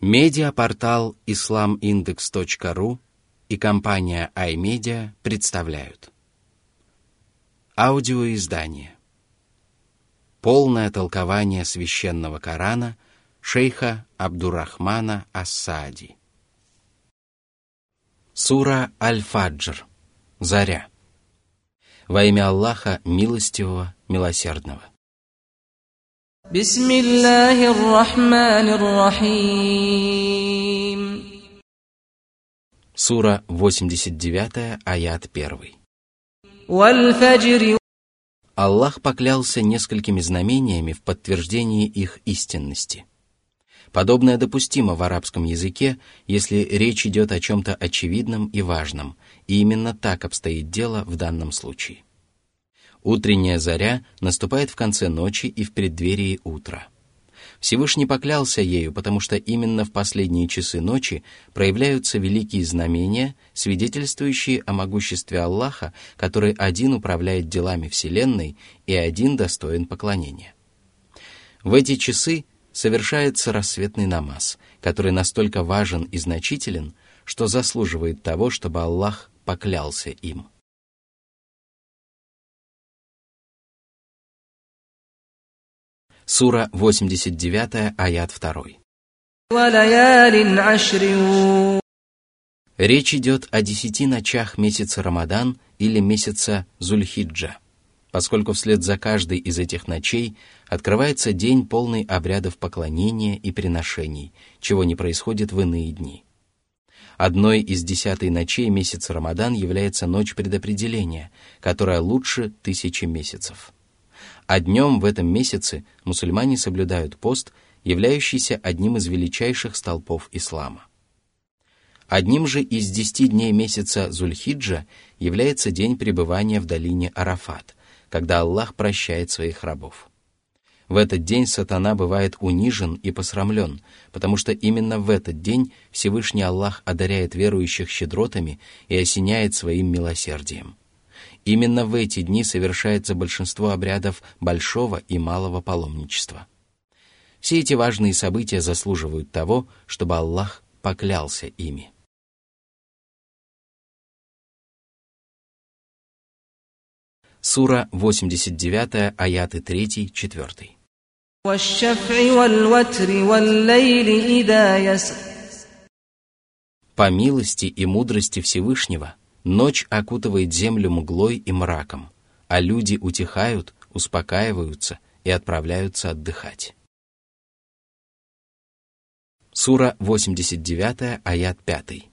Медиапортал islamindex.ru и компания iMedia представляют. Аудиоиздание. Полное толкование священного Корана шейха Абдурахмана Ассади. Сура Аль-Фаджр. Заря. Во имя Аллаха Милостивого, Милосердного – بسم الله الرحمن الرحيم Сура 89, аят 1. والفجر Аллах поклялся несколькими знамениями в подтверждении их истинности. Подобное допустимо в арабском языке, если речь идет о чем-то очевидном и важном, и именно так обстоит дело в данном случае. Утренняя заря наступает в конце ночи и в преддверии утра. Всевышний поклялся ею, потому что именно в последние часы ночи проявляются великие знамения, свидетельствующие о могуществе Аллаха, который один управляет делами Вселенной и один достоин поклонения. В эти часы совершается рассветный намаз, который настолько важен и значителен, что заслуживает того, чтобы Аллах поклялся им. Сура 89, аят 2. Речь идет о десяти ночах месяца Рамадан или месяца Зульхиджа, поскольку вслед за каждой из этих ночей открывается день полный обрядов поклонения и приношений, чего не происходит в иные дни. Одной из десятой ночей месяца Рамадан является ночь предопределения, которая лучше тысячи месяцев а днем в этом месяце мусульмане соблюдают пост, являющийся одним из величайших столпов ислама. Одним же из десяти дней месяца Зульхиджа является день пребывания в долине Арафат, когда Аллах прощает своих рабов. В этот день сатана бывает унижен и посрамлен, потому что именно в этот день Всевышний Аллах одаряет верующих щедротами и осеняет своим милосердием. Именно в эти дни совершается большинство обрядов большого и малого паломничества. Все эти важные события заслуживают того, чтобы Аллах поклялся ими. Сура 89, аяты 3, 4. По милости и мудрости Всевышнего – Ночь окутывает землю мглой и мраком, а люди утихают, успокаиваются и отправляются отдыхать. Сура 89, аят 5.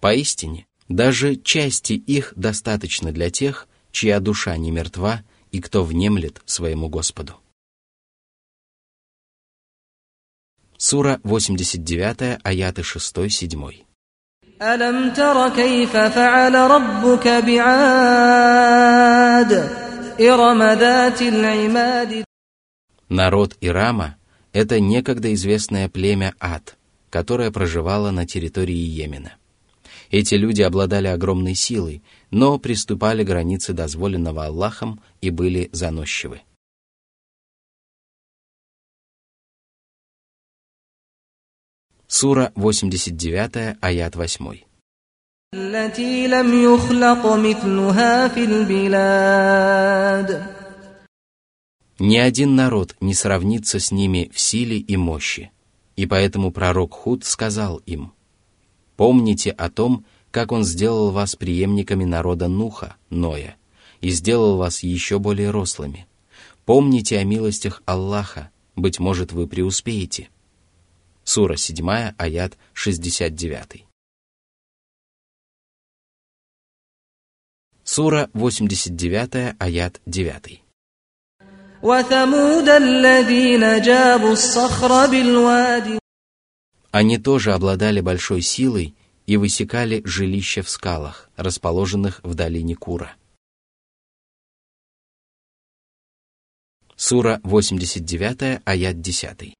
Поистине, даже части их достаточно для тех, чья душа не мертва и кто внемлет своему Господу. Сура 89, аяты 6-7. ألم تر كيف فعل ربك بعاد إرم ذات العماد Народ Ирама – это некогда известное племя Ад, которое проживало на территории Йемена. Эти люди обладали огромной силой, но приступали границы дозволенного Аллахом и были заносчивы. Сура 89, аят 8. Ни один народ не сравнится с ними в силе и мощи. И поэтому пророк Худ сказал им, «Помните о том, как он сделал вас преемниками народа Нуха, Ноя, и сделал вас еще более рослыми. Помните о милостях Аллаха, быть может, вы преуспеете». Сура 7, аят 69. Сура 89, аят 9. Они тоже обладали большой силой и высекали жилища в скалах, расположенных в долине Кура. Сура 89, аят 10.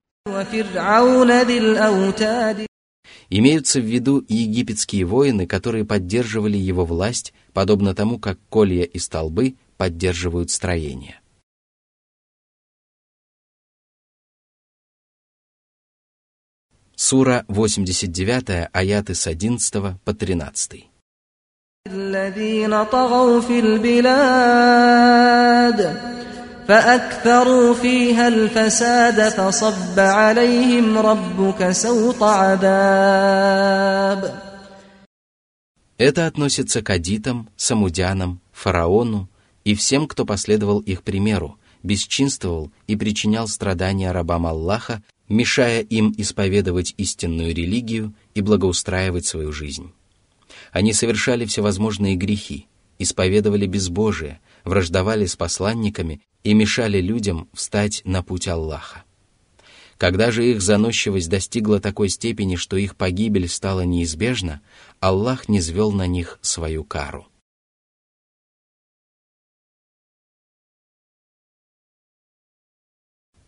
Имеются в виду египетские воины, которые поддерживали его власть, подобно тому, как колья и столбы поддерживают строение. Сура 89, аяты с 11 по 13. الذين طغوا في البلاد فأكثروا فيها الفساد فصب عليهم ربك سوط عذاب Это относится к адитам, самудянам, фараону и всем, кто последовал их примеру, бесчинствовал и причинял страдания рабам Аллаха, мешая им исповедовать истинную религию и благоустраивать свою жизнь. Они совершали всевозможные грехи, исповедовали безбожие, враждовали с посланниками и мешали людям встать на путь Аллаха. Когда же их заносчивость достигла такой степени, что их погибель стала неизбежна, Аллах не звел на них свою кару.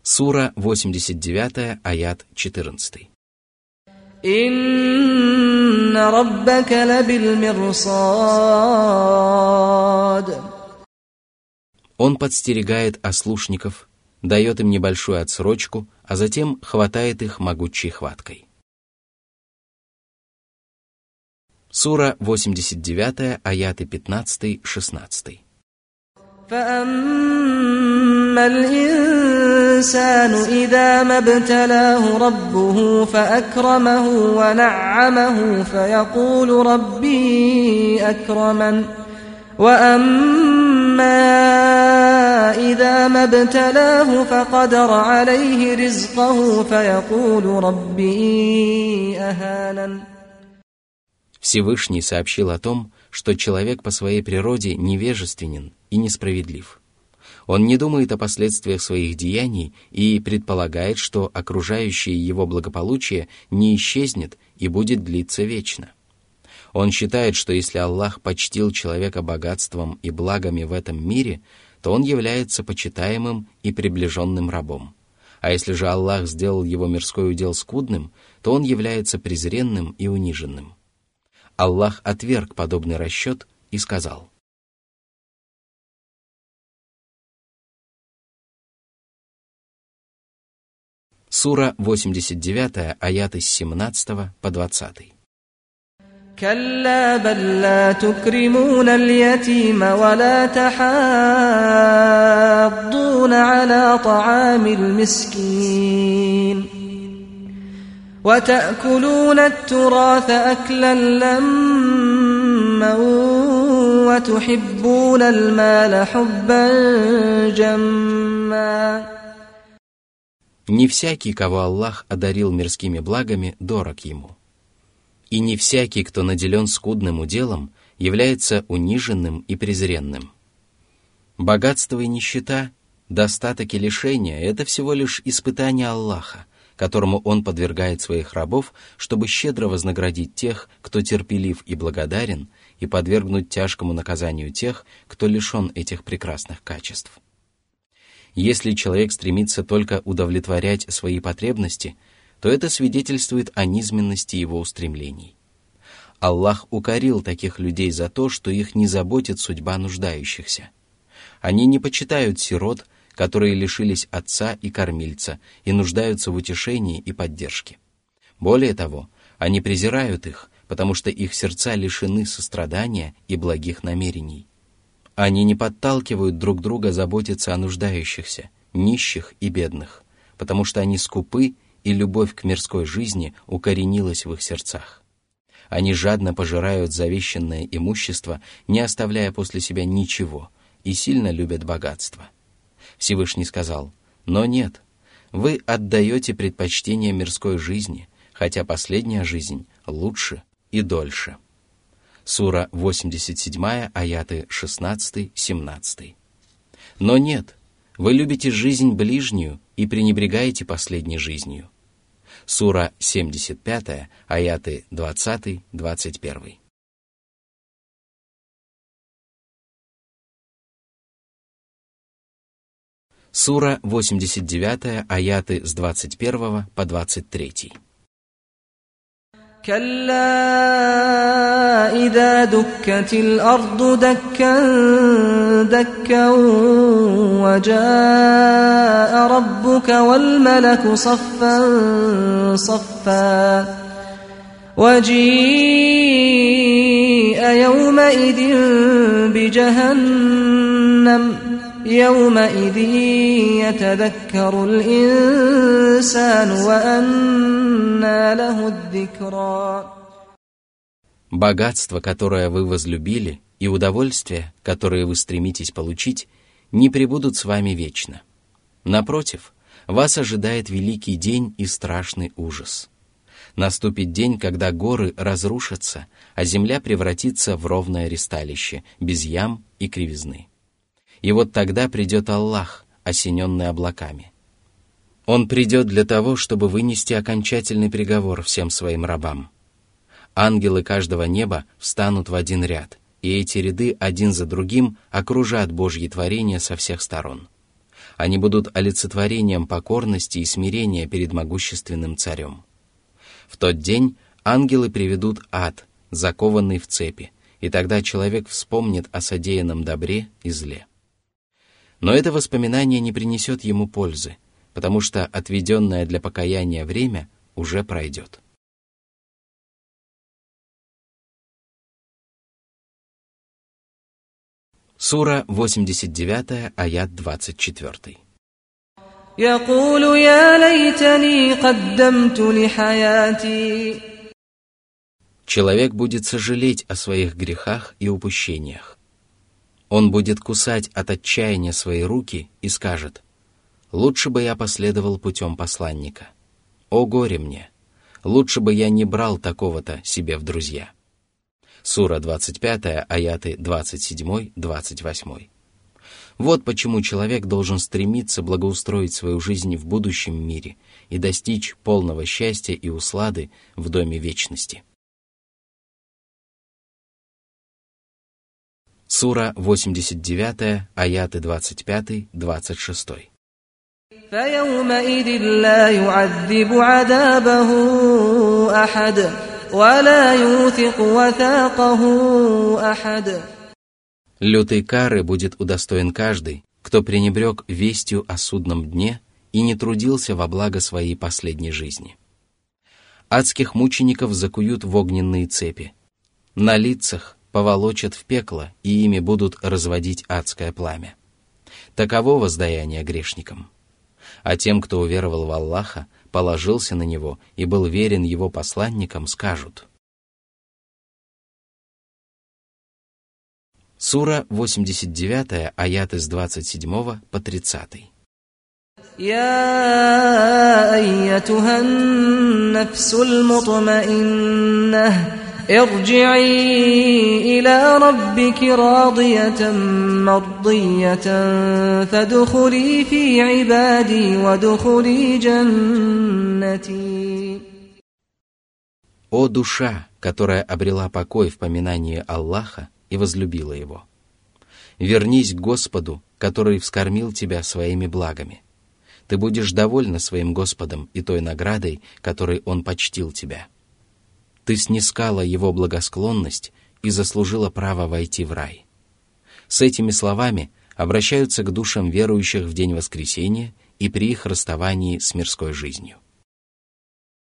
Сура 89, аят 14. «Инна раббака лабил мирсад» Он подстерегает ослушников, дает им небольшую отсрочку, а затем хватает их могучей хваткой. Сура 89, аяты 15-16. فأما الإنسان إذا ما ابتلاه ربه فأكرمه ونعمه فيقول ربي أكرمن وأما إذا ما ابتلاه فقدر عليه رزقه فيقول ربي أهانن Всевышний сообщил о том, что человек по своей природе невежественен и несправедлив. Он не думает о последствиях своих деяний и предполагает, что окружающее его благополучие не исчезнет и будет длиться вечно. Он считает, что если Аллах почтил человека богатством и благами в этом мире, то он является почитаемым и приближенным рабом. А если же Аллах сделал его мирской удел скудным, то он является презренным и униженным. Аллах отверг подобный расчет и сказал. Сура 89, аяты с 17 по 20. كلا بل لا تكرمون اليتيم ولا تحاضون على طعام المسكين وتأكلون التراث أكلا لما وتحبون المال حبا جما Не всякий, кого Аллах одарил мирскими благами, дорог ему. И не всякий, кто наделен скудным уделом, является униженным и презренным. Богатство и нищета, достаток и лишение – это всего лишь испытание Аллаха, которому Он подвергает своих рабов, чтобы щедро вознаградить тех, кто терпелив и благодарен, и подвергнуть тяжкому наказанию тех, кто лишен этих прекрасных качеств. Если человек стремится только удовлетворять свои потребности, то это свидетельствует о низменности его устремлений. Аллах укорил таких людей за то, что их не заботит судьба нуждающихся. Они не почитают сирот, которые лишились отца и кормильца и нуждаются в утешении и поддержке. Более того, они презирают их, потому что их сердца лишены сострадания и благих намерений. Они не подталкивают друг друга заботиться о нуждающихся, нищих и бедных, потому что они скупы, и любовь к мирской жизни укоренилась в их сердцах. Они жадно пожирают завещанное имущество, не оставляя после себя ничего, и сильно любят богатство. Всевышний сказал, «Но нет, вы отдаете предпочтение мирской жизни, хотя последняя жизнь лучше и дольше». Сура 87, аяты 16-17. Но нет, вы любите жизнь ближнюю и пренебрегаете последней жизнью. Сура 75, аяты 20-21. Сура 89, аяты с 21 по 23. كلا إذا دكت الأرض دكا دكا وجاء ربك والملك صفا صفا. وجيء يومئذ بجهنم. يومئذ يتذكر الإنسان وأنى له الذكرى Богатство, которое вы возлюбили, и удовольствие, которое вы стремитесь получить, не пребудут с вами вечно. Напротив, вас ожидает великий день и страшный ужас. Наступит день, когда горы разрушатся, а земля превратится в ровное ристалище, без ям и кривизны. И вот тогда придет Аллах, осененный облаками. Он придет для того, чтобы вынести окончательный приговор всем своим рабам. Ангелы каждого неба встанут в один ряд, и эти ряды один за другим окружат Божьи творения со всех сторон. Они будут олицетворением покорности и смирения перед могущественным царем. В тот день ангелы приведут ад, закованный в цепи, и тогда человек вспомнит о содеянном добре и зле. Но это воспоминание не принесет ему пользы, потому что отведенное для покаяния время уже пройдет. Сура 89, аят 24. يقول يا ليتني قدمت لحياتي Человек будет сожалеть о своих грехах и упущениях. Он будет кусать от отчаяния свои руки и скажет, «Лучше бы я последовал путем посланника. О горе мне! Лучше бы я не брал такого-то себе в друзья». Сура 25, аяты 27-28. Вот почему человек должен стремиться благоустроить свою жизнь в будущем мире и достичь полного счастья и услады в Доме Вечности. Сура 89, аяты 25-26. فيومئذ لا يعذب عذابه أحد ولا يوثق وثاقه أحد Лютой кары будет удостоен каждый, кто пренебрег вестью о судном дне и не трудился во благо своей последней жизни. Адских мучеников закуют в огненные цепи. На лицах поволочат в пекло, и ими будут разводить адское пламя. Таково воздаяние грешникам. А тем, кто уверовал в Аллаха, положился на Него и был верен Его посланникам, скажут. Сура 89, аят из 27 по 30. يا أيتها النفس المطمئنة ارجعي إلى ربك راضية مرضية فادخلي في عبادي وادخلي جنتي О душа, которая обрела покой в поминании Аллаха и возлюбила Его! Вернись к Господу, который вскормил тебя своими благами. Ты будешь довольна своим Господом и той наградой, которой Он почтил тебя. Ты снискала Его благосклонность и заслужила право войти в рай. С этими словами обращаются к душам верующих в день воскресения и при их расставании с мирской жизнью.